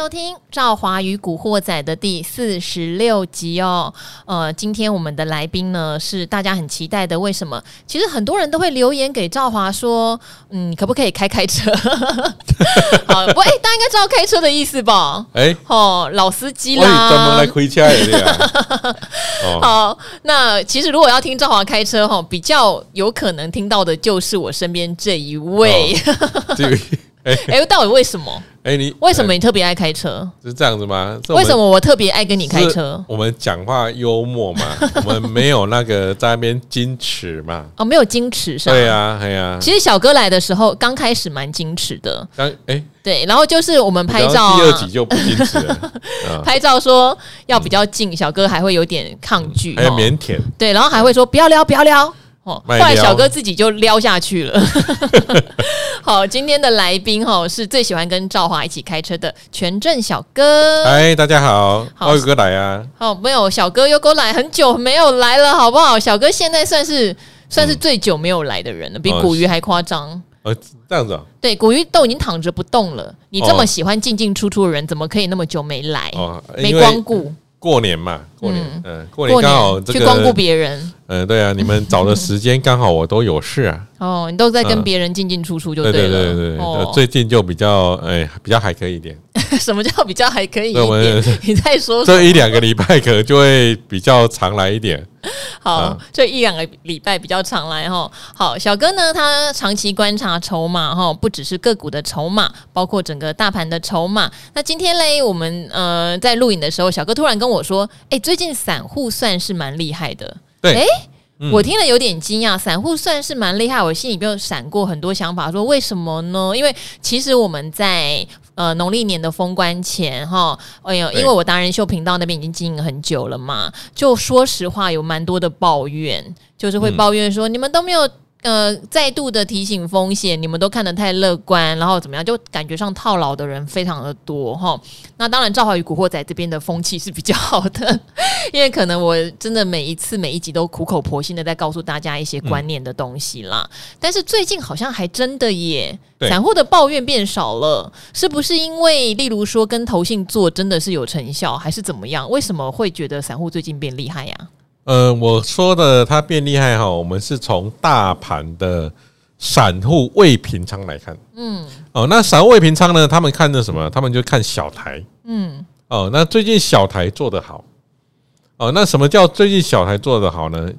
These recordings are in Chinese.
收听《赵华与古惑仔》的第四十六集哦。呃，今天我们的来宾呢是大家很期待的。为什么？其实很多人都会留言给赵华说：“嗯，可不可以开开车？” 好，不，哎，大家应该知道开车的意思吧？哎，哦，老司机啦，专门来开车的。好，那其实如果要听赵华开车哈，比较有可能听到的就是我身边这一位。这个哎哎，到底为什么？哎，你为什么你特别爱开车？是这样子吗？为什么我特别爱跟你开车？我们讲话幽默嘛，我们没有那个在那边矜持嘛。哦，没有矜持是吧？对呀，对呀。其实小哥来的时候，刚开始蛮矜持的。刚哎，对，然后就是我们拍照，第二集就不矜持了。拍照说要比较近，小哥还会有点抗拒，还有腼腆。对，然后还会说不要撩，不要撩。哦，后来小哥自己就撩下去了。好，今天的来宾哈是最喜欢跟赵华一起开车的全镇小哥。嗨，大家好，好优哥来啊。好，没有小哥又过来很久没有来了，好不好？小哥现在算是算是最久没有来的人了，比古鱼还夸张。呃，这样子啊？对，古鱼都已经躺着不动了。你这么喜欢进进出出的人，怎么可以那么久没来？哦，没光顾。过年嘛，过年，嗯，过年刚好去光顾别人，嗯，对啊，你们找的时间刚好我都有事啊。哦，你都在跟别人进进出出就对了。对对对对，最近就比较哎，比较还可以一点。什么叫比较还可以一点？你再说，这一两个礼拜可能就会比较常来一点。好，这一两个礼拜比较常来哈。好，小哥呢，他长期观察筹码哈，不只是个股的筹码，包括整个大盘的筹码。那今天嘞，我们呃在录影的时候，小哥突然跟我说：“哎，最近散户算是蛮厉害的。”对，哎。嗯、我听了有点惊讶，散户算是蛮厉害，我心里边闪过很多想法，说为什么呢？因为其实我们在呃农历年的封关前哈，哎呦，因为我达人秀频道那边已经经营很久了嘛，就说实话有蛮多的抱怨，就是会抱怨说、嗯、你们都没有。呃，再度的提醒风险，你们都看得太乐观，然后怎么样？就感觉上套牢的人非常的多哈。那当然，赵华与古惑仔这边的风气是比较好的，因为可能我真的每一次每一集都苦口婆心的在告诉大家一些观念的东西啦。嗯、但是最近好像还真的耶，散户的抱怨变少了，是不是因为例如说跟投信做真的是有成效，还是怎么样？为什么会觉得散户最近变厉害呀？呃，我说的它变厉害哈，我们是从大盘的散户未平仓来看，嗯，哦，那散户未平仓呢，他们看的什么？他们就看小台，嗯，哦，那最近小台做得好，哦，那什么叫最近小台做得好呢？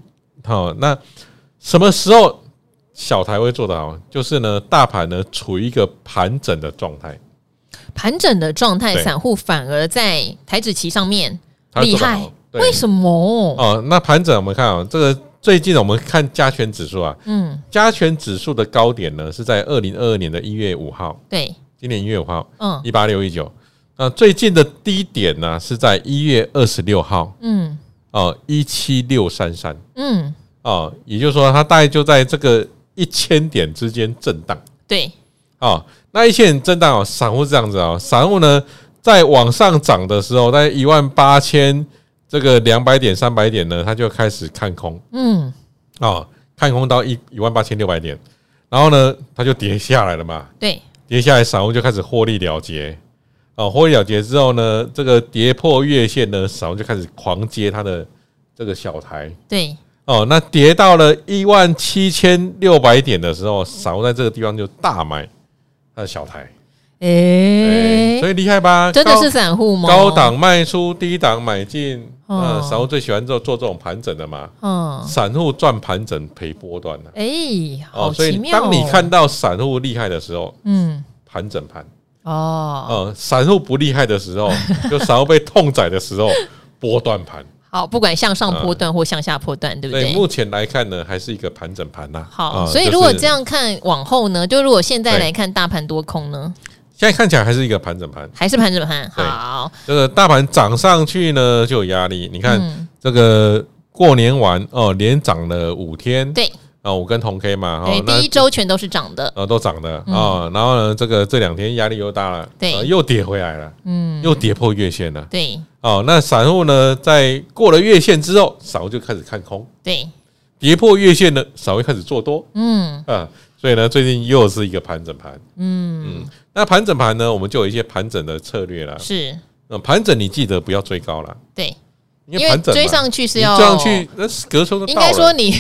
好，那什么时候小台会做得好？就是呢，大盘呢处于一个盘整的状态，盘整的状态，散户反而在台指期上面厉害。对为什么？哦，那盘整我们看啊，这个最近我们看加权指数啊，嗯，加权指数的高点呢是在二零二二年的一月五号，对，今年一月五号，嗯，一八六一九。那最近的低点呢是在一月二十六号，嗯，哦，一七六三三，嗯，哦，也就是说它大概就在这个一千点之间震荡，对，哦，那一千点震荡哦，散户这样子啊，散户呢在往上涨的时候，在一万八千。这个两百点、三百点呢，它就开始看空，嗯，哦，看空到一一万八千六百点，然后呢，它就跌下来了嘛，对，跌下来，散户就开始获利了结，哦，获利了结之后呢，这个跌破月线呢，散户就开始狂接它的这个小台，对，哦，那跌到了一万七千六百点的时候，散户在这个地方就大买它的小台。诶、欸，所以厉害吧？真的是散户吗？高档卖出，低档买进。嗯，散户最喜欢做做这种盘整的嘛。嗯，散户赚盘整赔波段的。哎，哦，所以当你看到散户厉害的时候，嗯，盘整盘。哦，嗯，散户不厉害的时候，就散户被痛宰的时候，波段盘。好，不管向上波段或向下波段，对不对？对，目前来看呢，还是一个盘整盘呐。好，所以如果这样看往后呢，就如果现在来看大盘多空呢？现在看起来还是一个盘整盘，还是盘整盘。好，这个大盘涨上去呢，就有压力。你看，这个过年完哦，连涨了五天。对，啊，我跟同 K 嘛，对，第一周全都是涨的，呃，都涨的。啊。然后呢，这个这两天压力又大了，对，又跌回来了，嗯，又跌破月线了，对。哦，那散户呢，在过了月线之后，散户就开始看空，对，跌破月线呢，稍微开始做多，嗯。啊，所以呢，最近又是一个盘整盘，嗯。嗯，那盘整盘呢，我们就有一些盘整的策略啦，是，那盘整你记得不要追高啦，对。因为盘整追上去是要追上去，那隔空应该说你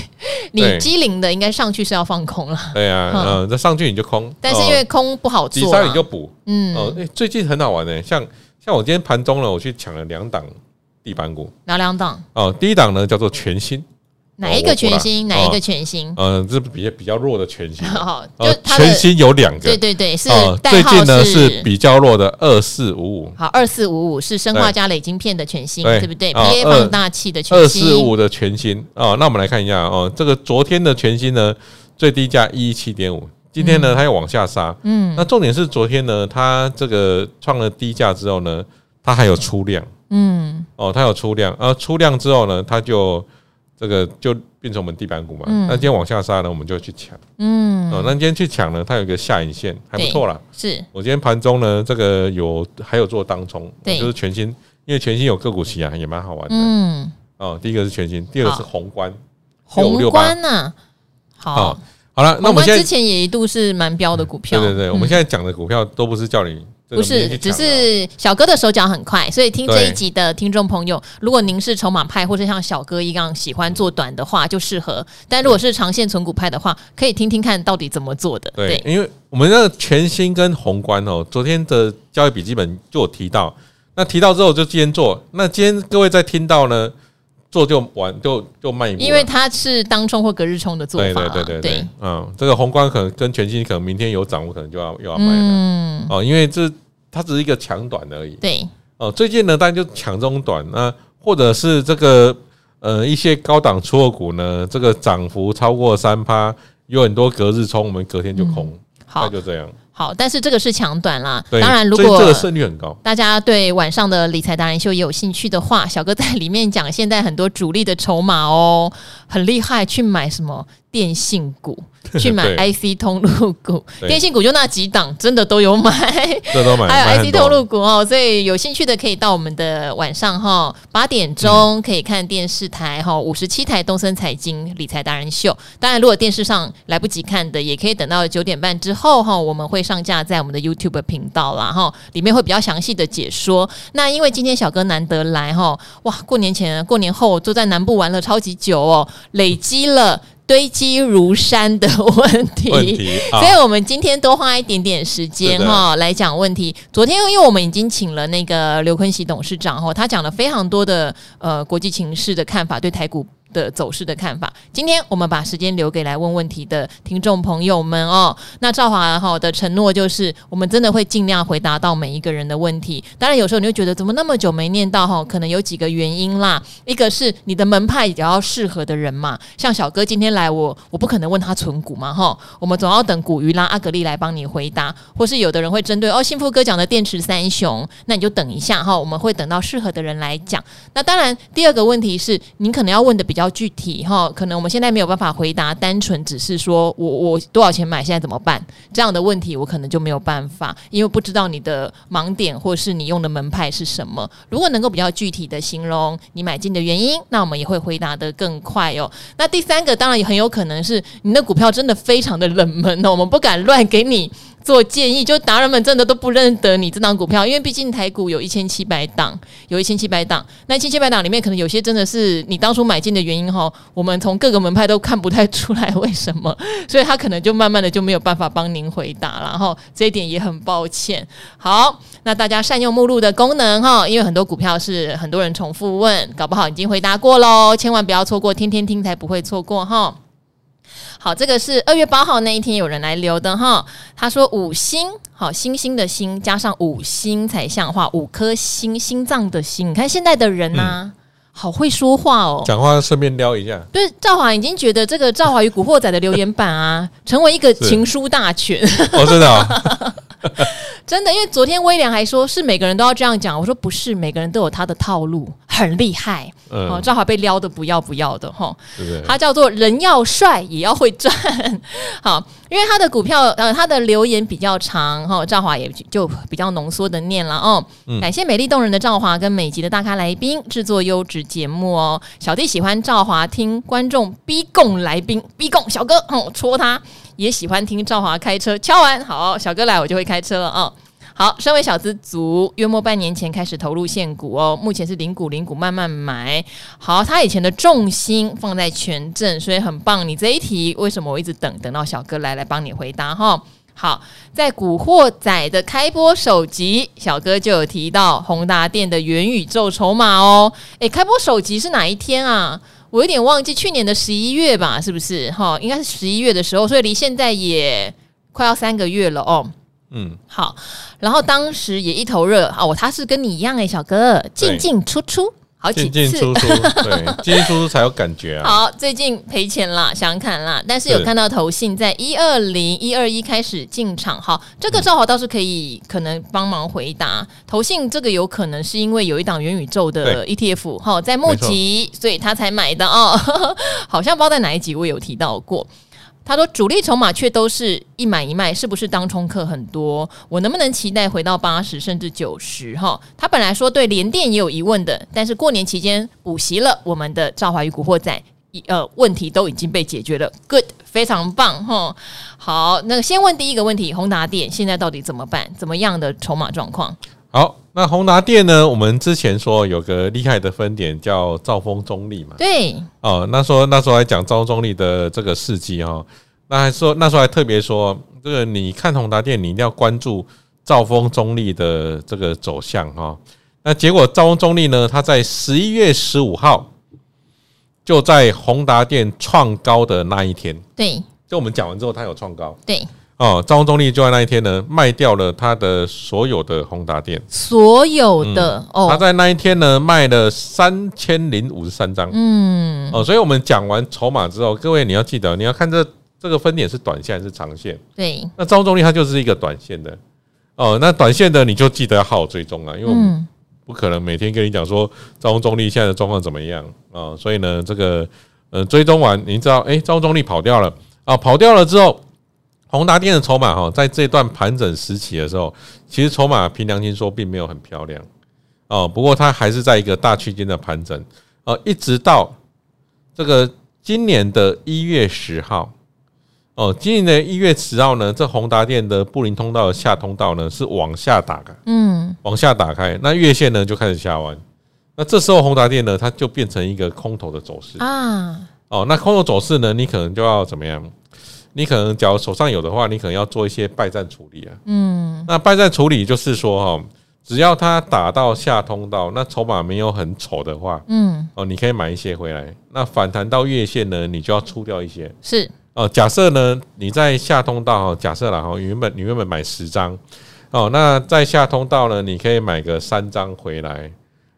你机灵的应该上去是要放空了。对啊，嗯，那上去你就空，但是因为空不好做，底下你就补。嗯，哦，最近很好玩的，像像我今天盘中了，我去抢了两档地板股，哪两档？哦，第一档呢叫做全新。哪一个全新？哪一个全新？嗯，这比较比较弱的全新。好，就全新有两个。对对对，是最近呢是比较弱的二四五五。好，二四五五是生化加累晶片的全新，对不对？PA 放大器的全新。二四五的全新哦，那我们来看一下哦，这个昨天的全新呢最低价一一七点五，今天呢它又往下杀。嗯，那重点是昨天呢它这个创了低价之后呢，它还有出量。嗯，哦，它有出量，而出量之后呢，它就。这个就变成我们地板股嘛，那今天往下杀呢，我们就去抢。嗯，哦，那今天去抢呢，它有一个下影线，还不错啦。是。我今天盘中呢，这个有还有做当冲，就是全新，因为全新有个股期啊，也蛮好玩的。嗯，哦，第一个是全新，第二个是宏观，宏观呐，好，好了，那我们现在之前也一度是蛮标的股票，对对对，我们现在讲的股票都不是叫你。不是，只是小哥的手脚很快，所以听这一集的听众朋友，如果您是筹码派或者像小哥一样喜欢做短的话，就适合；但如果是长线存股派的话，可以听听看到底怎么做的。对，因为我们那个全新跟宏观哦，昨天的交易笔记本就有提到，那提到之后就今天做，那今天各位在听到呢，做就完就就慢一步，因为它是当冲或隔日冲的做法。对对对对对，嗯，这个宏观可能跟全新可能明天有涨，我可能就要又要卖了。嗯，哦，因为这。它只是一个抢短而已。对，哦，最近呢，大家就抢中短，那或者是这个呃一些高档出货股呢，这个涨幅超过三趴，有很多隔日冲，我们隔天就空，好，就这样。好，但是这个是抢短啦。当然，如果这个胜率很高，大家对晚上的理财达人秀也有兴趣的话，小哥在里面讲，现在很多主力的筹码哦，很厉害，去买什么电信股。去买 IC 通路股，电信股就那几档，真的都有买，都买，还有 IC 通路股哦。所以有兴趣的可以到我们的晚上哈八点钟可以看电视台哈五十七台东森财经理财达人秀。当然，如果电视上来不及看的，也可以等到九点半之后哈，我们会上架在我们的 YouTube 频道啦哈，里面会比较详细的解说。那因为今天小哥难得来哈，哇，过年前、过年后都在南部玩了超级久哦，累积了。堆积如山的问题，所以我们今天多花一点点时间哈来讲问题。昨天因为我们已经请了那个刘坤喜董事长哈，他讲了非常多的呃国际情势的看法，对台股。的走势的看法，今天我们把时间留给来问问题的听众朋友们哦。那赵华哈的承诺就是，我们真的会尽量回答到每一个人的问题。当然，有时候你会觉得怎么那么久没念到哈，可能有几个原因啦。一个是你的门派比较适合的人嘛，像小哥今天来我，我不可能问他存股嘛哈，我们总要等古鱼啦阿格力来帮你回答，或是有的人会针对哦，幸福哥讲的电池三雄，那你就等一下哈，我们会等到适合的人来讲。那当然，第二个问题是，您可能要问的比较。比较具体哈，可能我们现在没有办法回答，单纯只是说我我多少钱买，现在怎么办这样的问题，我可能就没有办法，因为不知道你的盲点或是你用的门派是什么。如果能够比较具体的形容你买进的原因，那我们也会回答得更快哦。那第三个当然也很有可能是你的股票真的非常的冷门哦，我们不敢乱给你。做建议，就达人们真的都不认得你这档股票，因为毕竟台股有一千七百档，有一千七百档，那一千七百档里面可能有些真的是你当初买进的原因哈，我们从各个门派都看不太出来为什么，所以他可能就慢慢的就没有办法帮您回答了哈，这一点也很抱歉。好，那大家善用目录的功能哈，因为很多股票是很多人重复问，搞不好已经回答过喽，千万不要错过，天天听才不会错过哈。好，这个是二月八号那一天有人来留的哈。他说五星，好，星星的星加上五星才像话，五颗星，心脏的心。你看现在的人呐、啊，嗯、好会说话哦，讲话顺便撩一下。对，赵华已经觉得这个赵华与古惑仔的留言板啊，成为一个情书大全。哦，真的、哦。真的，因为昨天威廉还说是每个人都要这样讲，我说不是，每个人都有他的套路，很厉害，嗯。哦，赵华被撩的不要不要的哈？他叫做人要帅也要会赚，好，因为他的股票呃他的留言比较长哈，赵华也就比较浓缩的念了哦。嗯、感谢美丽动人的赵华跟美籍的大咖来宾制作优质节目哦，小弟喜欢赵华听观众逼供来宾逼供小哥哦戳他，也喜欢听赵华开车敲完好小哥来我就会开车了啊。哦好，身为小资族，约莫半年前开始投入现股哦，目前是零股零股慢慢买。好，他以前的重心放在权证，所以很棒。你这一题为什么我一直等等到小哥来来帮你回答哈？好，在古惑仔的开播首集，小哥就有提到宏达电的元宇宙筹码哦。诶，开播首集是哪一天啊？我有点忘记，去年的十一月吧，是不是？哈，应该是十一月的时候，所以离现在也快要三个月了哦。嗯，好，然后当时也一头热哦，他是跟你一样哎，小哥进进出出好几次，进进出出，对，进进出出才有感觉啊。好，最近赔钱啦，想砍啦，但是有看到投信在一二零一二一开始进场，好，这个赵华倒是可以可能帮忙回答，嗯、投信这个有可能是因为有一档元宇宙的 ETF 哈在募集，所以他才买的哦，好像不知道在哪一集我有提到过。他说：“主力筹码却都是一买一卖，是不是当冲客很多？我能不能期待回到八十甚至九十？哈，他本来说对联电也有疑问的，但是过年期间补习了我们的赵华与古惑仔，呃，问题都已经被解决了，good，非常棒，哈。好，那个先问第一个问题，宏达电现在到底怎么办？怎么样的筹码状况？好，那宏达电呢？我们之前说有个厉害的分点叫兆丰中立嘛，对，哦，那时候那时候还讲兆丰中立的这个事迹哈。”那还说那时候还特别说，这个你看宏达电，你一定要关注兆丰中立的这个走向哈。那结果兆丰中立呢，它在十一月十五号就在宏达电创高的那一天，对，就我们讲完之后，它有创高，对，哦，兆丰中立就在那一天呢卖掉了他的所有的宏达店，所有的哦，他在那一天呢卖了三千零五十三张，嗯，哦，所以我们讲完筹码之后，各位你要记得你要看这。这个分点是短线还是长线？对，那招中立它就是一个短线的哦。那短线的你就记得要好好追踪啊，因为我们不可能每天跟你讲说招中立现在的状况怎么样啊。所以呢，这个呃追踪完，你知道哎，招中立跑掉了啊，跑掉了之后，宏达电的筹码哈，在这段盘整时期的时候，其实筹码凭良心说并没有很漂亮哦。不过它还是在一个大区间的盘整啊，一直到这个今年的一月十号。哦，今年的一月十号呢，这宏达电的布林通道的下通道呢是往下打开，嗯，往下打开，那月线呢就开始下弯，那这时候宏达电呢它就变成一个空头的走势啊，哦，那空头走势呢，你可能就要怎么样？你可能假如手上有的话，你可能要做一些败战处理啊，嗯，那败战处理就是说哈，只要它打到下通道，那筹码没有很丑的话，嗯，哦，你可以买一些回来，那反弹到月线呢，你就要出掉一些，是。哦，假设呢，你在下通道，假设了哈，原本你原本买十张，哦，那在下通道呢，你可以买个三张回来，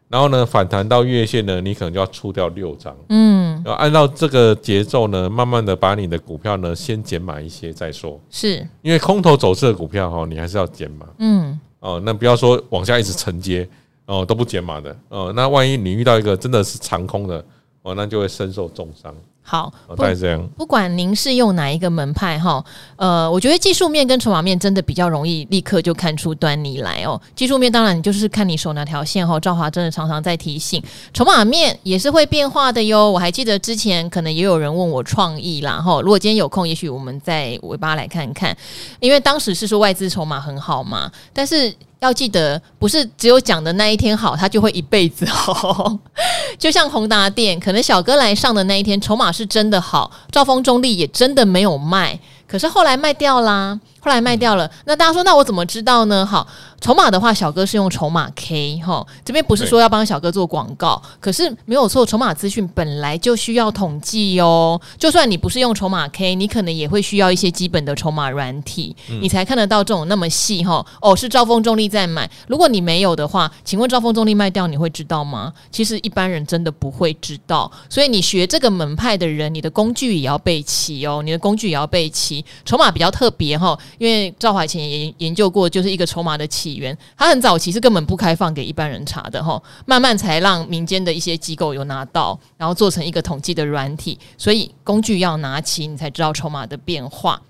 然后呢，反弹到月线呢，你可能就要出掉六张，嗯，要按照这个节奏呢，慢慢的把你的股票呢先减满一些再说，是。因为空头走势的股票哈，你还是要减码，嗯，哦，那不要说往下一直承接，哦，都不减码的，哦，那万一你遇到一个真的是长空的，哦，那就会身受重伤。好，大概这样。不管您是用哪一个门派哈，呃，我觉得技术面跟筹码面真的比较容易立刻就看出端倪来哦。技术面当然你就是看你手哪条线哈。赵华真的常常在提醒，筹码面也是会变化的哟。我还记得之前可能也有人问我创意啦哈，如果今天有空，也许我们再尾巴来看看，因为当时是说外资筹码很好嘛，但是。要记得，不是只有讲的那一天好，他就会一辈子好。就像宏达店，可能小哥来上的那一天，筹码是真的好，兆丰中立也真的没有卖，可是后来卖掉啦。后来卖掉了，那大家说，那我怎么知道呢？好，筹码的话，小哥是用筹码 K 哈，这边不是说要帮小哥做广告，可是没有错，筹码资讯本来就需要统计哦。就算你不是用筹码 K，你可能也会需要一些基本的筹码软体，你才看得到这种那么细哈。哦，是兆丰重力在买，如果你没有的话，请问兆丰重力卖掉，你会知道吗？其实一般人真的不会知道，所以你学这个门派的人，你的工具也要备齐哦，你的工具也要备齐，筹码比较特别哈。因为赵华以前也研究过，就是一个筹码的起源，它很早期是根本不开放给一般人查的哈，慢慢才让民间的一些机构有拿到，然后做成一个统计的软体，所以工具要拿齐，你才知道筹码的变化。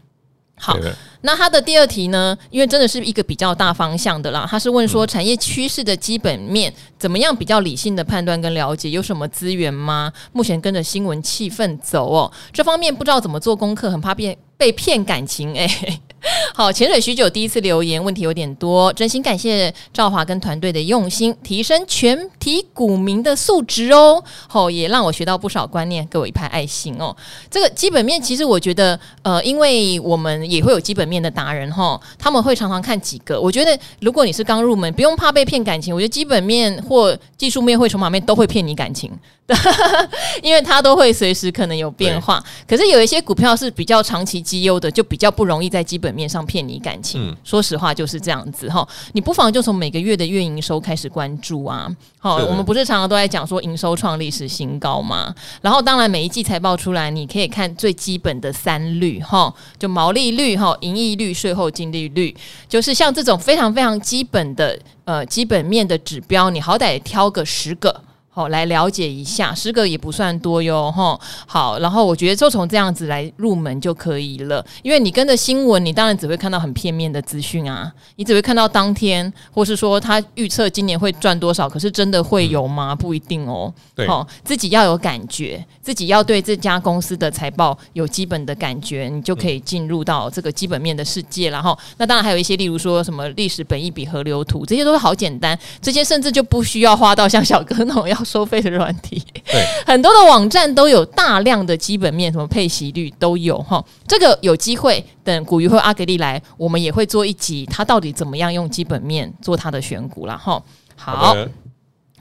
好，那他的第二题呢？因为真的是一个比较大方向的啦，他是问说产业趋势的基本面怎么样比较理性的判断跟了解，有什么资源吗？目前跟着新闻气氛走哦，这方面不知道怎么做功课，很怕变被骗感情哎、欸。好，潜水许久，第一次留言，问题有点多，真心感谢赵华跟团队的用心，提升全体股民的素质哦。好，也让我学到不少观念，给我一派爱心哦。这个基本面，其实我觉得，呃，因为我们也会有基本面的达人哈，他们会常常看几个。我觉得，如果你是刚入门，不用怕被骗感情。我觉得基本面或技术面会筹码面都会骗你感情。因为它都会随时可能有变化，可是有一些股票是比较长期绩优的，就比较不容易在基本面上骗你感情。嗯、说实话就是这样子哈，你不妨就从每个月的月营收开始关注啊。好，我们不是常常都在讲说营收创历史新高吗？然后当然每一季财报出来，你可以看最基本的三率哈，就毛利率哈、盈利率、税后净利率，就是像这种非常非常基本的呃基本面的指标，你好歹挑个十个。好，来了解一下，十个也不算多哟，哈。好，然后我觉得就从这样子来入门就可以了，因为你跟着新闻，你当然只会看到很片面的资讯啊，你只会看到当天，或是说他预测今年会赚多少，可是真的会有吗？不一定哦。对，好，自己要有感觉，自己要对这家公司的财报有基本的感觉，你就可以进入到这个基本面的世界。然后，那当然还有一些，例如说什么历史本益比河流图，这些都是好简单，这些甚至就不需要花到像小哥那种要。收费的软体，对，很多的网站都有大量的基本面，什么配息率都有哈。这个有机会等古鱼或阿格力来，我们也会做一集，他到底怎么样用基本面做他的选股了哈。好，好，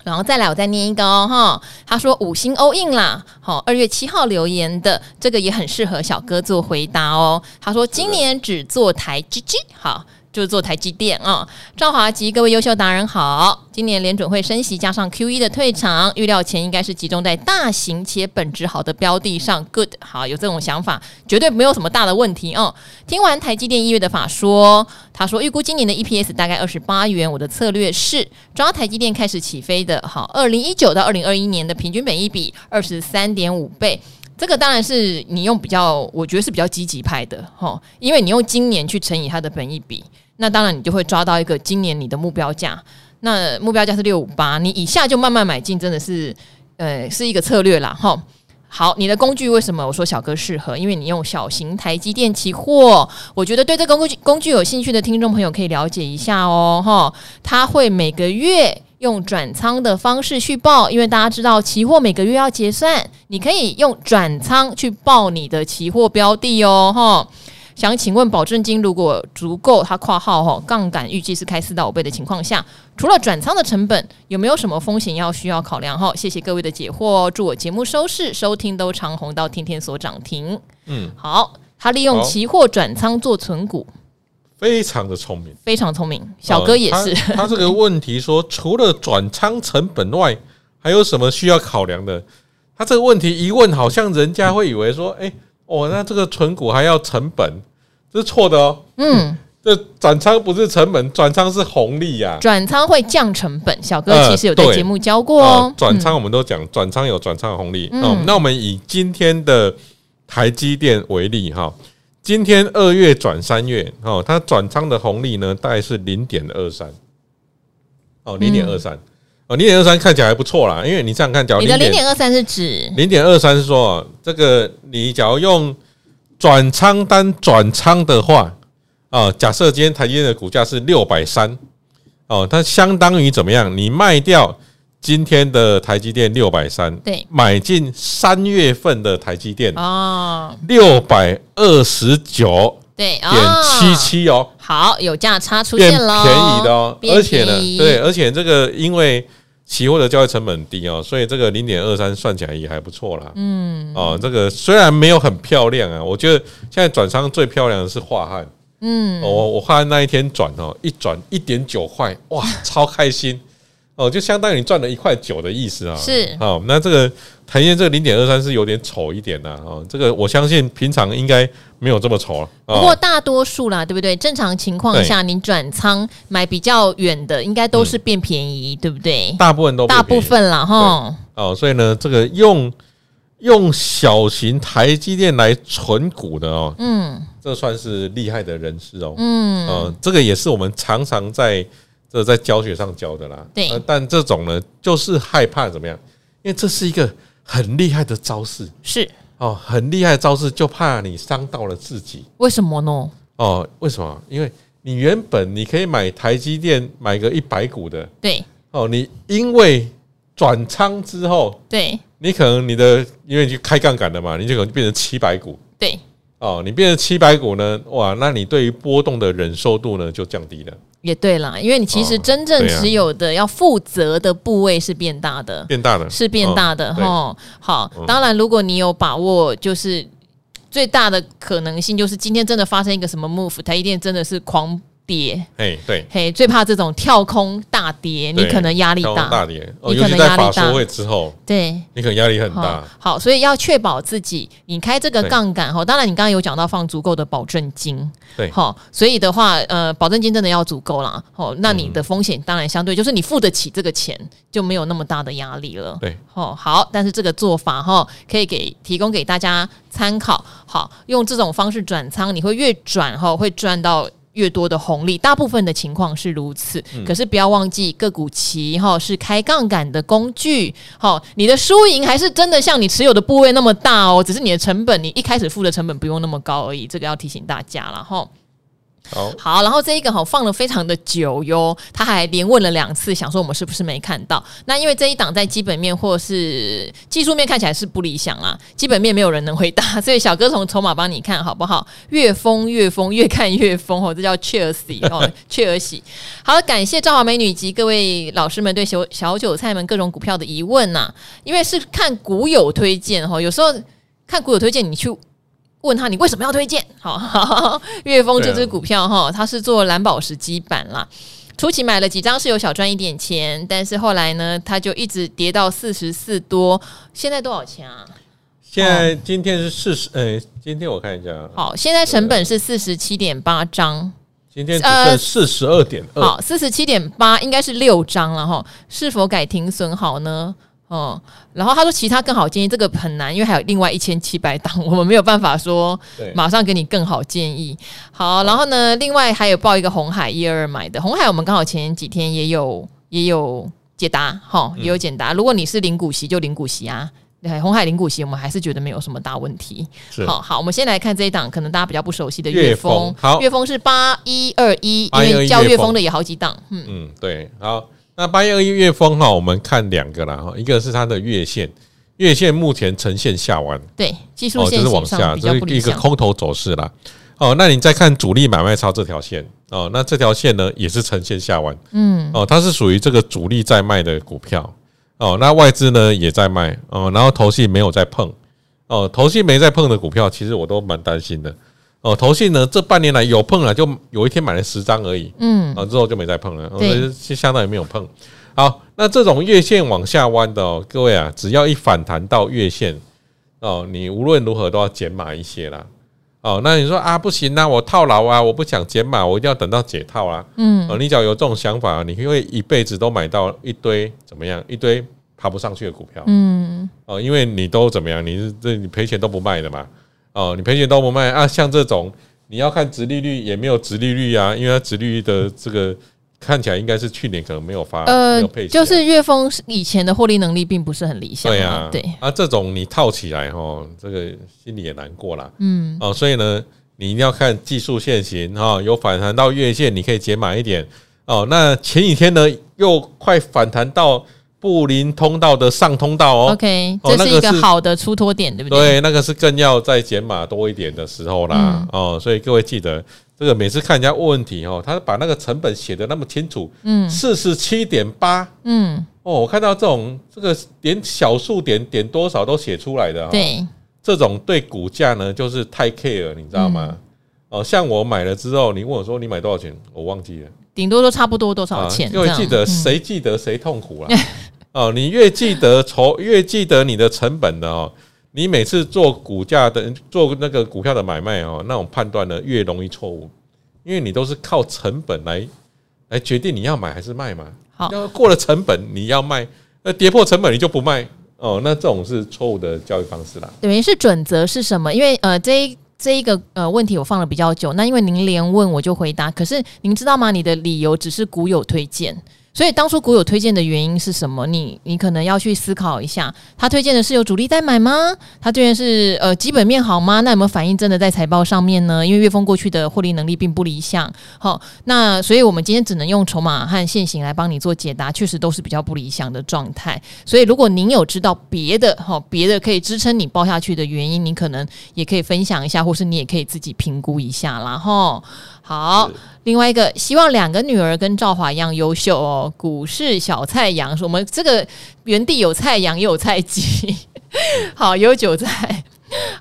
然后再来，我再念一个哦哈。他说五星 all in 啦，好，二月七号留言的这个也很适合小哥做回答哦。他说今年只做台积机，好。就是做台积电啊，赵华吉各位优秀达人好。今年联准会升息加上 QE 的退场，预料钱应该是集中在大型且本质好的标的上。Good，好，有这种想法，绝对没有什么大的问题哦。听完台积电一月的法说，他说预估今年的 EPS 大概二十八元。我的策略是抓台积电开始起飞的，好，二零一九到二零二一年的平均本益比二十三点五倍。这个当然是你用比较，我觉得是比较积极派的哈，因为你用今年去乘以它的本益比。那当然，你就会抓到一个今年你的目标价。那目标价是六五八，你以下就慢慢买进，真的是，呃，是一个策略啦。哈。好，你的工具为什么我说小哥适合？因为你用小型台积电期货，我觉得对这个工具工具有兴趣的听众朋友可以了解一下哦。哈，他会每个月用转仓的方式去报，因为大家知道期货每个月要结算，你可以用转仓去报你的期货标的哦。哈。想请问，保证金如果足够，它括号哈杠杆预计是开四到五倍的情况下，除了转仓的成本，有没有什么风险要需要考量？哈，谢谢各位的解惑，祝我节目收视收听都长红到天天所涨停。嗯，好，他利用期货转仓做存股，非常的聪明，非常聪明。小哥也是，呃、他，他这个问题说，除了转仓成本外，还有什么需要考量的？他这个问题一问，好像人家会以为说，哎、欸。哦，那这个存股还要成本，这是错的哦。嗯，这转仓不是成本，转仓是红利呀、啊。转仓会降成本，小哥其实有在节目教过哦。转仓、呃、我们都讲，转仓有转仓的红利。嗯、哦，那我们以今天的台积电为例哈，今天二月转三月，哦，它转仓的红利呢，大概是零点二三。哦，零点二三。哦，零点二三看起来还不错啦，因为你这样看，假如你的零点二三是指？零点二三是说这个你假如用转仓单转仓的话啊，假设今天台积电的股价是六百三哦，它相当于怎么样？你卖掉今天的台积电六百三，对，买进三月份的台积电哦，六百二十九对点七七哦，好，有价差出现了，便宜的哦，而且呢，对，而且这个因为。期货的交易成本低哦，所以这个零点二三算起来也还不错啦。嗯，哦，这个虽然没有很漂亮啊，我觉得现在转仓最漂亮的是樺汉。嗯，我我樺汉那一天转哦，一转一点九块，哇，超开心哦，就相当于你赚了一块九的意思啊。是，好，那这个台积电这个零点二三是有点丑一点的啊。这个我相信平常应该没有这么丑了。不过大多数啦，对不对？正常情况下，你转仓买比较远的，应该都是变便宜，对不对？大部分都大部分啦，哈。哦，所以呢，这个用用小型台积电来存股的哦，嗯，这算是厉害的人士哦，嗯，呃，这个也是我们常常在。这在教学上教的啦，对，但这种呢，就是害怕怎么样？因为这是一个很厉害的招式，是。哦，很厉害的招式，就怕你伤到了自己。为什么呢？哦，为什么？因为你原本你可以买台积电买个一百股的，对，哦，你因为转仓之后，对，你可能你的因为你去开杠杆了嘛，你就可能变成七百股，对，哦，你变成七百股呢，哇，那你对于波动的忍受度呢就降低了。也对啦，因为你其实真正持有的要负责的部位是变大的，变大的是变大的哈。好，当然如果你有把握，就是最大的可能性就是今天真的发生一个什么 move，它一定真的是狂。跌，哎，对，嘿，最怕这种跳空大跌，你可能压力大，大跌，你可能压力大。之后，对，你可能压力很大。好，所以要确保自己，你开这个杠杆哈，当然你刚刚有讲到放足够的保证金，对，好，所以的话，呃，保证金真的要足够啦。哦，那你的风险当然相对就是你付得起这个钱，就没有那么大的压力了。对，哦，好，但是这个做法哈，可以给提供给大家参考。好，用这种方式转仓，你会越转哈，会赚到。越多的红利，大部分的情况是如此。嗯、可是不要忘记，个股期哈是开杠杆的工具，哈，你的输赢还是真的像你持有的部位那么大哦，只是你的成本，你一开始付的成本不用那么高而已。这个要提醒大家了哈。好，好，然后这一个哈放了非常的久哟，他还连问了两次，想说我们是不是没看到？那因为这一档在基本面或是技术面看起来是不理想啦，基本面没有人能回答，所以小哥从筹码帮你看好不好？越疯越疯，越看越疯哦，这叫切尔西哦，切尔西。好，感谢赵华美女及各位老师们对小小韭菜们各种股票的疑问呐，因为是看股友推荐哈，有时候看股友推荐你去。问他，你为什么要推荐？好，岳峰这只股票哈，它是做蓝宝石基板啦。初期买了几张是有小赚一点钱，但是后来呢，它就一直跌到四十四多。现在多少钱啊？现在今天是四十，呃，今天我看一下。好，现在成本是四十七点八张。今天只剩四十二点二。好，四十七点八应该是六张了哈。是否改停损好呢？哦，然后他说其他更好建议，这个很难，因为还有另外一千七百档，我们没有办法说马上给你更好建议。好，然后呢，另外还有报一个红海一二二买的红海，我们刚好前几天也有也有解答，哈，也有解答。如果你是零股息就零股息啊，对，鸿海零股息，我们还是觉得没有什么大问题。好好，我们先来看这一档，可能大家比较不熟悉的月峰，好，月丰是八一二一，因为叫月峰的也好几档，嗯。嗯，对，好。那八月二一月峰哈，我们看两个啦哈，一个是它的月线，月线目前呈现下弯，对，技术线是往下，这是一个空头走势啦。哦，那你再看主力买卖超这条线哦，那这条线呢也是呈现下弯，嗯，哦，它是属于这个主力在卖的股票，哦，那外资呢也在卖，哦，然后投信没有在碰，哦，投信没在碰的股票，其实我都蛮担心的。哦，投信呢，这半年来有碰了，就有一天买了十张而已，嗯，啊之后就没再碰了，对，相当于没有碰。好，那这种月线往下弯的哦，各位啊，只要一反弹到月线哦，你无论如何都要减码一些啦。哦，那你说啊，不行啊，我套牢啊，我不想减码，我一定要等到解套啊。嗯，哦，你只要有这种想法，你会一辈子都买到一堆怎么样，一堆爬不上去的股票，嗯，哦，因为你都怎么样，你是这你赔钱都不卖的嘛。哦，你赔钱都不卖啊？像这种你要看殖利率也没有殖利率啊，因为它殖利率的这个看起来应该是去年可能没有发，呃，没有配息，就是月丰以前的获利能力并不是很理想，对啊，对啊，这种你套起来哈，这个心里也难过啦。嗯，哦，所以呢，你一定要看技术线型哈，有反弹到月线，你可以减满一点哦。那前几天呢，又快反弹到。布林通道的上通道哦，OK，这是一个好的出脱点，对不对？对，那个是更要再减码多一点的时候啦，哦，所以各位记得这个每次看人家问问题哦，他把那个成本写的那么清楚，嗯，四十七点八，嗯，哦，我看到这种这个连小数点点多少都写出来的，对，这种对股价呢就是太 care 了，你知道吗？哦，像我买了之后，你问我说你买多少钱，我忘记了。顶多都差不多多少钱？因为记得谁记得谁痛苦了 哦，你越记得筹，越记得你的成本的哦，你每次做股价的做那个股票的买卖哦，那种判断呢越容易错误，因为你都是靠成本来来决定你要买还是卖嘛。好，要过了成本你要卖，那跌破成本你就不卖哦，那这种是错误的交易方式啦。等于是准则是什么？因为呃，这一这一个呃问题我放了比较久，那因为您连问我就回答，可是您知道吗？你的理由只是股友推荐。所以当初股友推荐的原因是什么？你你可能要去思考一下，他推荐的是有主力在买吗？他推荐是呃基本面好吗？那有没有反映真的在财报上面呢？因为悦丰过去的获利能力并不理想，好，那所以我们今天只能用筹码和现行来帮你做解答，确实都是比较不理想的状态。所以如果您有知道别的哈别的可以支撑你报下去的原因，你可能也可以分享一下，或是你也可以自己评估一下啦哈。好，另外一个希望两个女儿跟赵华一样优秀哦。股市小菜羊说：“我们这个原地有菜羊，也有菜鸡。好，有韭菜。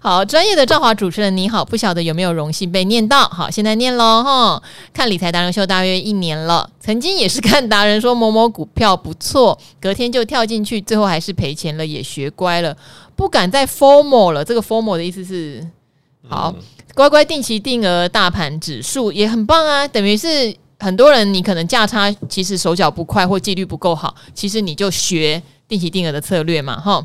好，专业的赵华主持人你好，不晓得有没有荣幸被念到？好，现在念喽哈。看理财达人秀大约一年了，曾经也是看达人说某某股票不错，隔天就跳进去，最后还是赔钱了，也学乖了，不敢再 formal 了。这个 formal 的意思是好。”乖乖定期定额大盘指数也很棒啊，等于是很多人你可能价差其实手脚不快或纪律不够好，其实你就学定期定额的策略嘛，哈。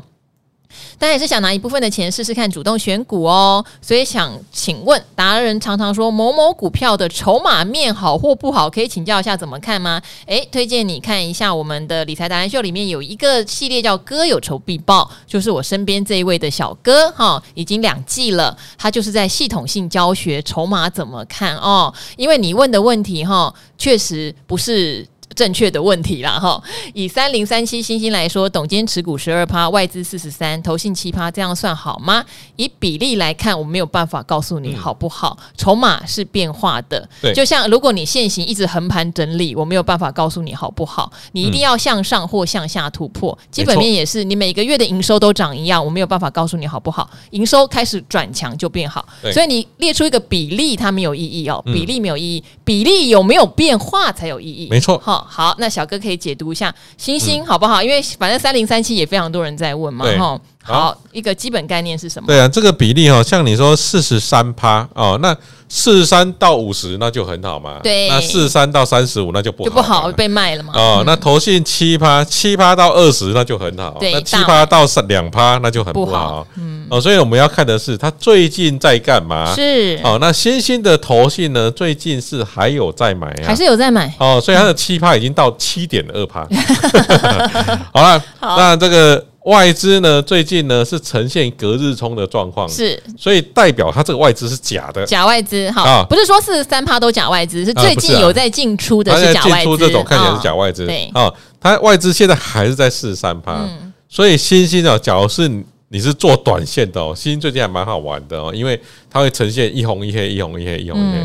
但也是想拿一部分的钱试试看主动选股哦，所以想请问达人常常说某某股票的筹码面好或不好，可以请教一下怎么看吗？诶，推荐你看一下我们的理财达人秀里面有一个系列叫“哥有仇必报”，就是我身边这一位的小哥哈，已经两季了，他就是在系统性教学筹码怎么看哦，因为你问的问题哈，确实不是。正确的问题啦哈，以三零三七星星来说，董监持股十二趴，外资四十三，投信七趴，这样算好吗？以比例来看，我没有办法告诉你好不好。筹码是变化的，对，就像如果你现行一直横盘整理，我没有办法告诉你好不好。你一定要向上或向下突破。基本面也是，你每个月的营收都涨一样，我没有办法告诉你好不好。营收开始转强就变好，所以你列出一个比例，它没有意义哦，比例没有意义，比例有没有变化才有意义。没错，好。好，那小哥可以解读一下星星好不好？因为反正三零三七也非常多人在问嘛，哈。好，一个基本概念是什么？对啊，这个比例哈，像你说四十三趴哦，那四十三到五十那就很好嘛。对，那四十三到三十五那就不好，就不好被卖了嘛。哦，那投信七趴，七趴到二十那就很好。对，那七趴到两趴那就很不好。嗯，哦，所以我们要看的是他最近在干嘛？是哦，那新兴的投信呢，最近是还有在买啊，还是有在买？哦，所以它的七趴已经到七点二趴。好了，那这个。外资呢，最近呢是呈现隔日冲的状况，是，所以代表它这个外资是假的，假外资哈，啊、不是说四十三趴都假外资，是最近有在进出的是假外资，进出这种看起来是假外资，对，啊，它外资现在还是在四十三趴，所以新兴啊，假如是你是做短线的哦，新兴最近还蛮好玩的哦，因为它会呈现一红一黑，一红一黑，一红一黑，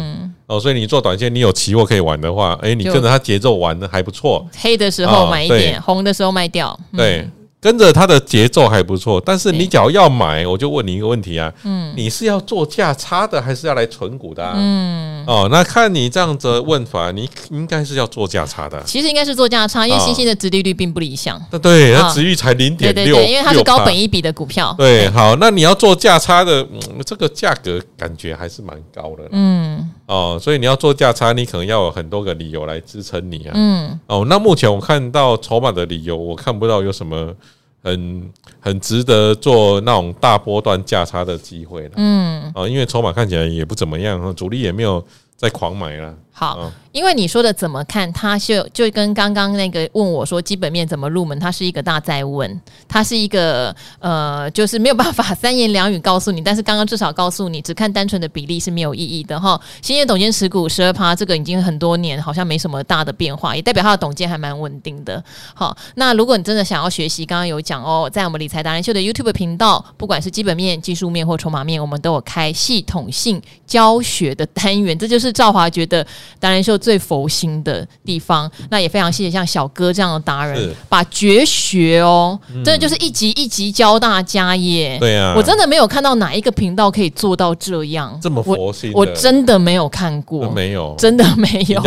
哦，所以你做短线，你有期货可以玩的话，哎，你跟着它节奏玩的还不错，黑的时候买一点，红的时候卖掉，对。跟着它的节奏还不错，但是你只要要买，我就问你一个问题啊，嗯，你是要做价差的，还是要来存股的？啊嗯，哦，那看你这样子问法，你应该是要做价差的。其实应该是做价差，因为新兴的殖利率并不理想。对，它殖率才零点六，因为它是高本益比的股票。对，好，那你要做价差的，这个价格感觉还是蛮高的。嗯，哦，所以你要做价差，你可能要有很多个理由来支撑你啊。嗯，哦，那目前我看到筹码的理由，我看不到有什么。很很值得做那种大波段价差的机会了，嗯，啊，因为筹码看起来也不怎么样，主力也没有在狂买了。好，因为你说的怎么看，他就就跟刚刚那个问我说基本面怎么入门，它是一个大在问，它是一个呃，就是没有办法三言两语告诉你。但是刚刚至少告诉你，只看单纯的比例是没有意义的哈。兴业董监持股十二趴，这个已经很多年，好像没什么大的变化，也代表他的董监还蛮稳定的。好，那如果你真的想要学习，刚刚有讲哦，在我们理财达人秀的 YouTube 频道，不管是基本面、技术面或筹码面，我们都有开系统性教学的单元，这就是赵华觉得。达人秀最佛心的地方，那也非常谢谢像小哥这样的达人，把绝学哦，真的就是一集一集教大家耶。对啊，我真的没有看到哪一个频道可以做到这样，这么佛心我，我真的没有看过，没有，真的没有。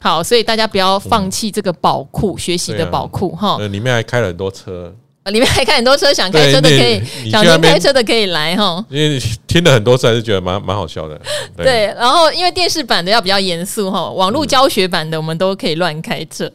好，所以大家不要放弃这个宝库，学习的宝库哈。里面还开了很多车。里面还开很多车，想开车的可以，想听开车的可以来哈。因为听了很多次，还是觉得蛮蛮好笑的。对，对，然后因为电视版的要比较严肃哈，网络教学版的我们都可以乱开车。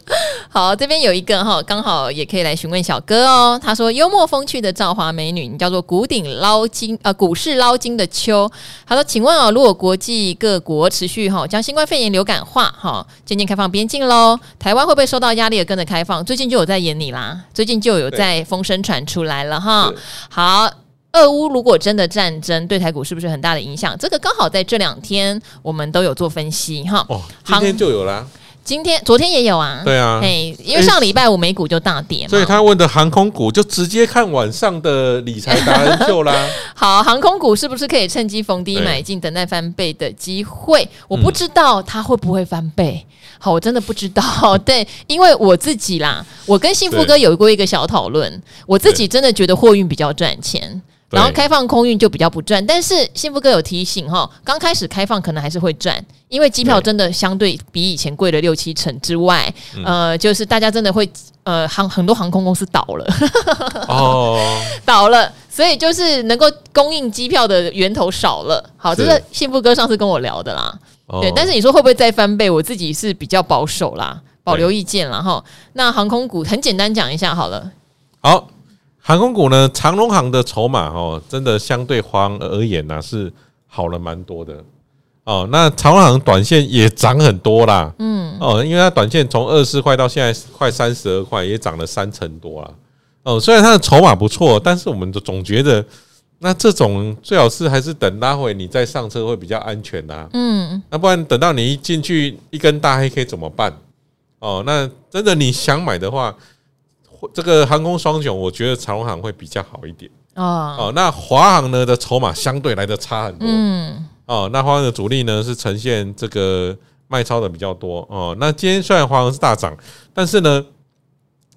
好，这边有一个哈，刚好也可以来询问小哥哦。他说幽默风趣的赵华美女，你叫做古顶捞金呃股市捞金的秋。他说，请问哦，如果国际各国持续哈将新冠肺炎流感化哈，渐渐开放边境喽，台湾会不会受到压力而跟着开放？最近就有在演你啦，最近就有在风。声传出来了哈，好，俄乌如果真的战争对台股是不是很大的影响？这个刚好在这两天我们都有做分析哈。哦，今天就有啦，今天、昨天也有啊。对啊，哎，因为上礼拜五美股就大跌嘛，所以他问的航空股就直接看晚上的理财达人秀啦。好，航空股是不是可以趁机逢低买进，等待翻倍的机会？我不知道它会不会翻倍。好，我真的不知道。对，因为我自己啦，我跟幸福哥有过一个小讨论。我自己真的觉得货运比较赚钱，然后开放空运就比较不赚。但是幸福哥有提醒哈，刚开始开放可能还是会赚，因为机票真的相对比以前贵了六七成之外，呃，就是大家真的会呃航很多航空公司倒了哦，倒了，所以就是能够供应机票的源头少了。好，这是幸福哥上次跟我聊的啦。对，但是你说会不会再翻倍？我自己是比较保守啦，保留意见了哈。那航空股很简单讲一下好了。好，航空股呢，长荣航的筹码哦，真的相对华航而言呢是好了蛮多的哦。那长龙航短线也涨很多啦，嗯哦，因为它短线从二十四块到现在快三十二块，也涨了三成多啦。哦。虽然它的筹码不错，但是我们总觉得。那这种最好是还是等拉回你再上车会比较安全呐。嗯，那不然等到你一进去一根大黑 K 怎么办？哦，那真的你想买的话，这个航空双雄，我觉得长荣航会比较好一点。哦，哦，那华航呢的筹码相对来的差很多。嗯，哦，那华航的主力呢是呈现这个卖超的比较多。哦，那今天虽然华航是大涨，但是呢，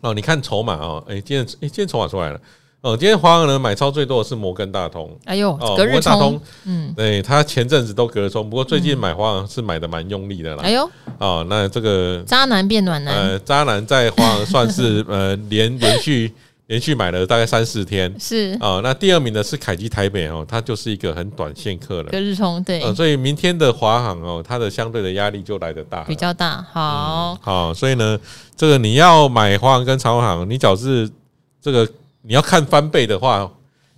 哦，你看筹码啊，哎，今天哎，今天筹码出来了。哦，今天华航呢买超最多的是摩根大通。哎呦，哦，隔日冲，嗯，对，他前阵子都隔日冲，不过最近买华航是买的蛮用力的啦。哎呦，哦，那这个渣男变暖男，呃，渣男在华航算是 呃连连续连续买了大概三四天。是哦，那第二名的是凯基台北哦，它就是一个很短线客了。隔日冲，对，呃，所以明天的华航哦，它的相对的压力就来得大，比较大。好，嗯，好，所以呢，这个你要买华航跟长荣航，你只要是这个。你要看翻倍的话，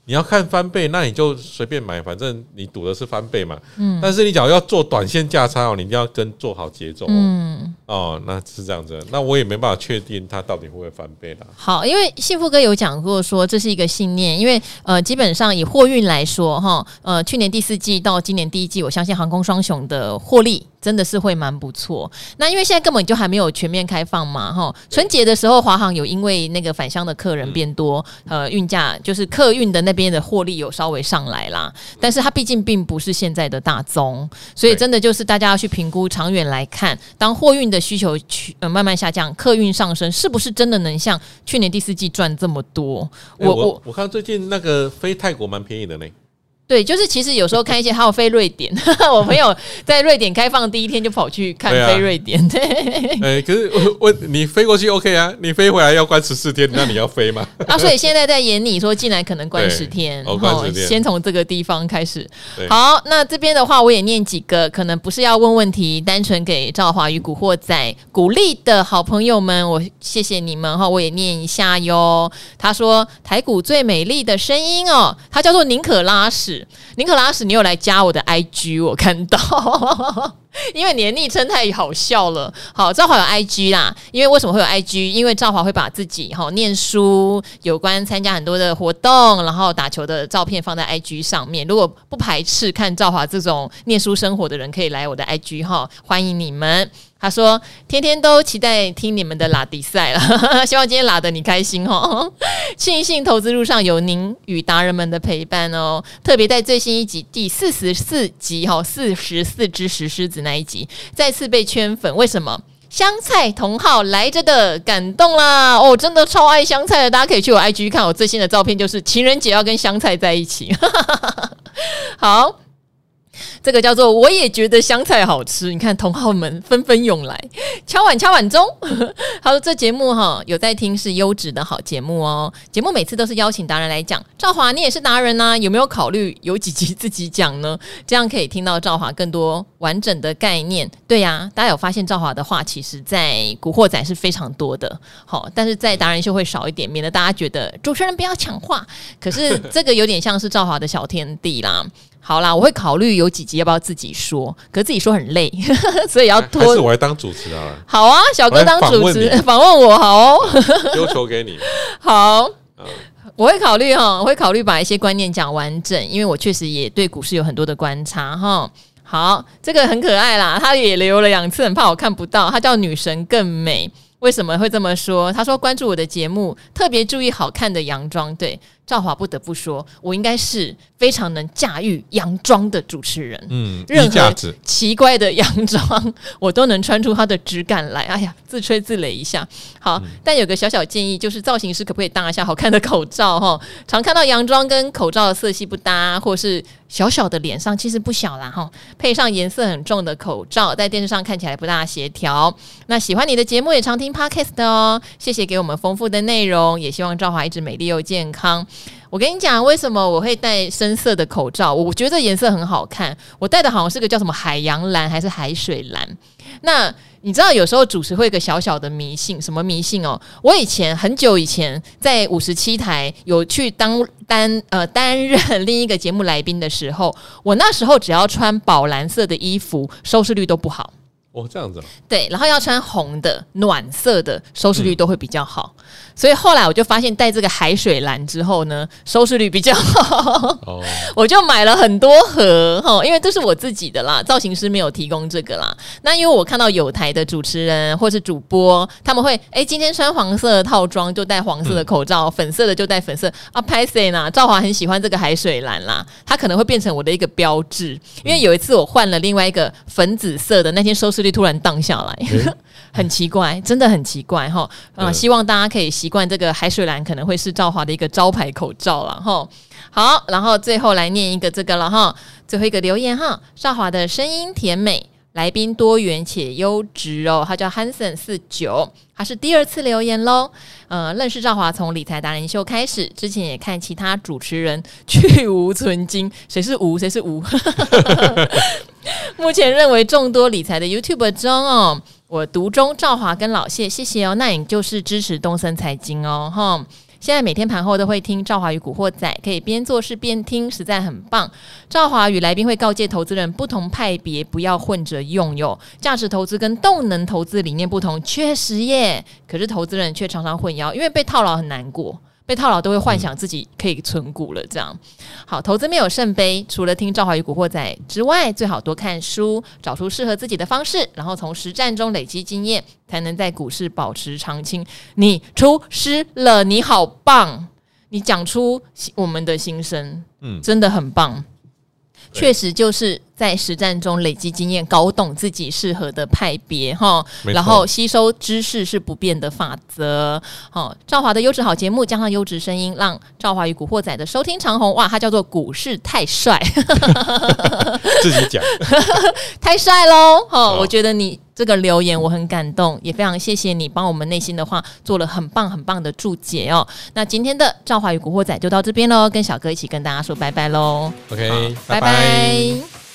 你要看翻倍，那你就随便买，反正你赌的是翻倍嘛。嗯。但是你假如要做短线价差哦，你一定要跟做好节奏。嗯。哦，那是这样子。那我也没办法确定它到底会不会翻倍啦。好，因为幸福哥有讲过说这是一个信念，因为呃，基本上以货运来说哈，呃，去年第四季到今年第一季，我相信航空双雄的获利。真的是会蛮不错。那因为现在根本就还没有全面开放嘛，哈。春节的时候，华航有因为那个返乡的客人变多，呃，运价就是客运的那边的获利有稍微上来啦。但是它毕竟并不是现在的大宗，所以真的就是大家要去评估长远来看，当货运的需求去呃慢慢下降，客运上升，是不是真的能像去年第四季赚这么多？我我我看最近那个飞泰国蛮便宜的呢。对，就是其实有时候看一些，还有飞瑞典，我朋友在瑞典开放第一天就跑去看飞瑞典。对，哎，可是我我你飞过去 OK 啊，你飞回来要关十四天，那你要飞吗？啊，所以现在在演你说进来可能关十天，哦，先从这个地方开始。好，那这边的话我也念几个，可能不是要问问题，单纯给赵华与古惑仔鼓励的好朋友们，我谢谢你们哈，我也念一下哟。他说台股最美丽的声音哦，他叫做宁可拉屎。宁可拉屎，你有来加我的 IG，我看到，因为你的昵称太好笑了。好，赵华有 IG 啦，因为为什么会有 IG？因为赵华会把自己哈念书、有关参加很多的活动，然后打球的照片放在 IG 上面。如果不排斥看赵华这种念书生活的人，可以来我的 IG 哈，欢迎你们。他说：“天天都期待听你们的拉迪赛了，希望今天拉得你开心哦。庆幸投资路上有您与达人们的陪伴哦。特别在最新一集第四十四集哈，四十四只石狮子那一集，再次被圈粉。为什么？香菜同号来着的，感动啦！哦，真的超爱香菜的，大家可以去我 IG 看我最新的照片，就是情人节要跟香菜在一起。好。”这个叫做我也觉得香菜好吃，你看同好们纷纷涌来，敲碗敲碗中。他说这节目哈有在听，是优质的好节目哦。节目每次都是邀请达人来讲，赵华你也是达人呐、有没有考虑有几集自己讲呢？这样可以听到赵华更多完整的概念。对呀、大家有发现赵华的话，其实在古惑仔是非常多的，好，但是在达人秀会少一点，免得大家觉得主持人不要抢话。可是这个有点像是赵华的小天地啦。好啦，我会考虑有几集要不要自己说，可自己说很累，所以要拖。还是我来当主持啊？好啊，小哥当主持，访问，问我好哦。丢球给你。好，我会考虑哈，我会考虑把一些观念讲完整，因为我确实也对股市有很多的观察哈。好，这个很可爱啦，他也留了两次，很怕我看不到。他叫女神更美，为什么会这么说？他说关注我的节目，特别注意好看的洋装，对。赵华不得不说，我应该是非常能驾驭洋装的主持人。嗯，任何奇怪的洋装，我都能穿出它的质感来。哎呀，自吹自擂一下。好，嗯、但有个小小建议，就是造型师可不可以搭一下好看的口罩？哈，常看到洋装跟口罩的色系不搭，或是小小的脸上其实不小啦。哈，配上颜色很重的口罩，在电视上看起来不大协调。那喜欢你的节目，也常听 Podcast 的哦。谢谢给我们丰富的内容，也希望赵华一直美丽又健康。我跟你讲，为什么我会戴深色的口罩？我觉得这颜色很好看。我戴的好像是个叫什么海洋蓝还是海水蓝？那你知道有时候主持会有个小小的迷信，什么迷信哦？我以前很久以前在五十七台有去当担呃担任另一个节目来宾的时候，我那时候只要穿宝蓝色的衣服，收视率都不好。哦，这样子、啊。对，然后要穿红的、暖色的，收视率都会比较好。嗯、所以后来我就发现，戴这个海水蓝之后呢，收视率比较好。哦，我就买了很多盒哈，因为这是我自己的啦，造型师没有提供这个啦。那因为我看到有台的主持人或是主播，他们会哎，今天穿黄色的套装就戴黄色的口罩，嗯、粉色的就戴粉色啊。拍谢呢？赵华很喜欢这个海水蓝啦，他可能会变成我的一个标志。因为有一次我换了另外一个粉紫色的，那天收视率。突然荡下来，欸、很奇怪，真的很奇怪哈。啊，希望大家可以习惯这个海水蓝，可能会是赵华的一个招牌口罩了哈。好，然后最后来念一个这个了哈，最后一个留言哈。赵华的声音甜美，来宾多元且优质哦。他叫 Hanson 四九，他是第二次留言喽。呃，认识赵华从理财达人秀开始，之前也看其他主持人去芜存菁，谁是吴，谁是吴。目前认为众多理财的 YouTube 中哦，我独钟赵华跟老谢，谢谢哦。那你就是支持东森财经哦，哈。现在每天盘后都会听赵华与古惑仔，可以边做事边听，实在很棒。赵华与来宾会告诫投资人不同派别不要混着用哟，价值投资跟动能投资理念不同，确实耶。可是投资人却常常混淆，因为被套牢很难过。被套牢都会幻想自己可以存股了，这样好。投资没有圣杯，除了听赵华与古惑仔之外，最好多看书，找出适合自己的方式，然后从实战中累积经验，才能在股市保持长青。你出师了，你好棒！你讲出我们的心声，嗯，真的很棒。确实就是在实战中累积经验，搞懂自己适合的派别哈，然后吸收知识是不变的法则。好，赵华的优质好节目加上优质声音，让赵华与古惑仔的收听长虹。哇，他叫做股市太帅，自己讲 太帅喽！哈，我觉得你。这个留言我很感动，也非常谢谢你帮我们内心的话做了很棒很棒的注解哦。那今天的赵华与古惑仔就到这边喽，跟小哥一起跟大家说拜拜喽。OK，拜拜。拜拜。